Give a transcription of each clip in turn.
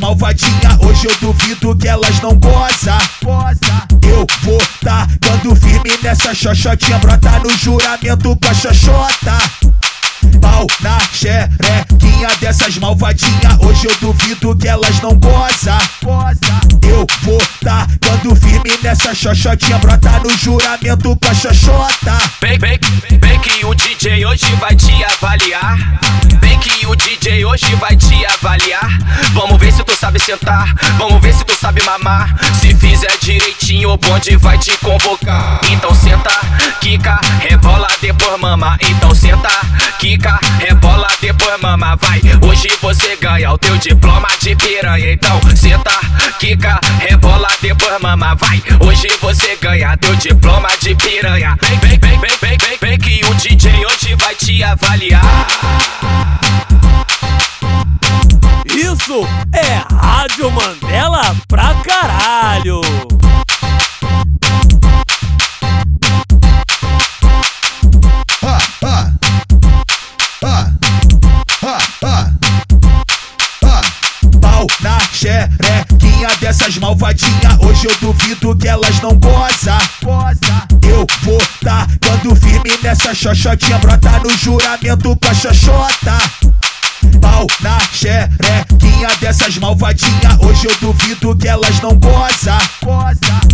malvadinha, hoje eu duvido que elas não goza. Eu vou tá dando firme nessa xoxotinha, brota no juramento com a xoxota. Pau na xerequinha dessas malvadinha, hoje eu duvido que elas não goza. Eu vou tá dando firme nessa xoxotinha, brota no juramento com a xoxota. Vem, vem, vem que o DJ hoje vai te avaliar. Vem que o DJ hoje vai te avaliar. Sentar, vamos ver se tu sabe mamar. Se fizer direitinho, o bonde vai te convocar. Então senta, quica, rebola, depois mama. Então senta, quica, rebola, depois mama. Vai, hoje você ganha o teu diploma de piranha. Então senta, quica, rebola, depois mama. Vai, hoje você ganha teu diploma de piranha. Vem, vem, vem, vem, vem, vem, vem que o DJ hoje vai te avaliar. É Rádio Mandela pra caralho! Na xerequinha dessas malvadinha, hoje eu duvido que elas não goza. Eu vou tá dando firme nessa xoxotinha, brota no juramento com a xoxota. Pau na xerequinha dessas malvadinha, hoje eu duvido que elas não goza.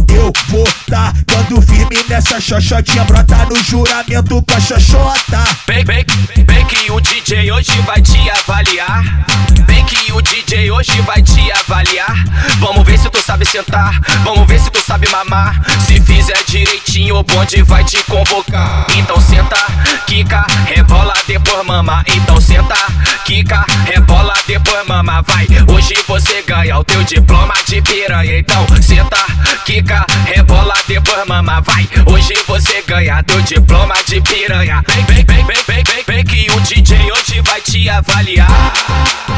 Eu vou tá dando firme nessa xoxotinha, brota no juramento com a xoxota. Vem, vem, vem que o DJ hoje vai te avaliar. Vem que o DJ hoje vai te avaliar. Vamos ver se tu sabe sentar, vamos ver se tu sabe mamar. Se fizer direitinho, o bonde vai te convocar. Então senta, quica, rebola, depois mama. Então senta, quica, rebola, depois mama. Vai, hoje você ganha o teu diploma de piranha. Então senta, quica, rebola, depois mama. Vai, hoje você ganha teu diploma de piranha. Vem, vem, vem, vem, vem, vem, vem que o DJ hoje vai te avaliar.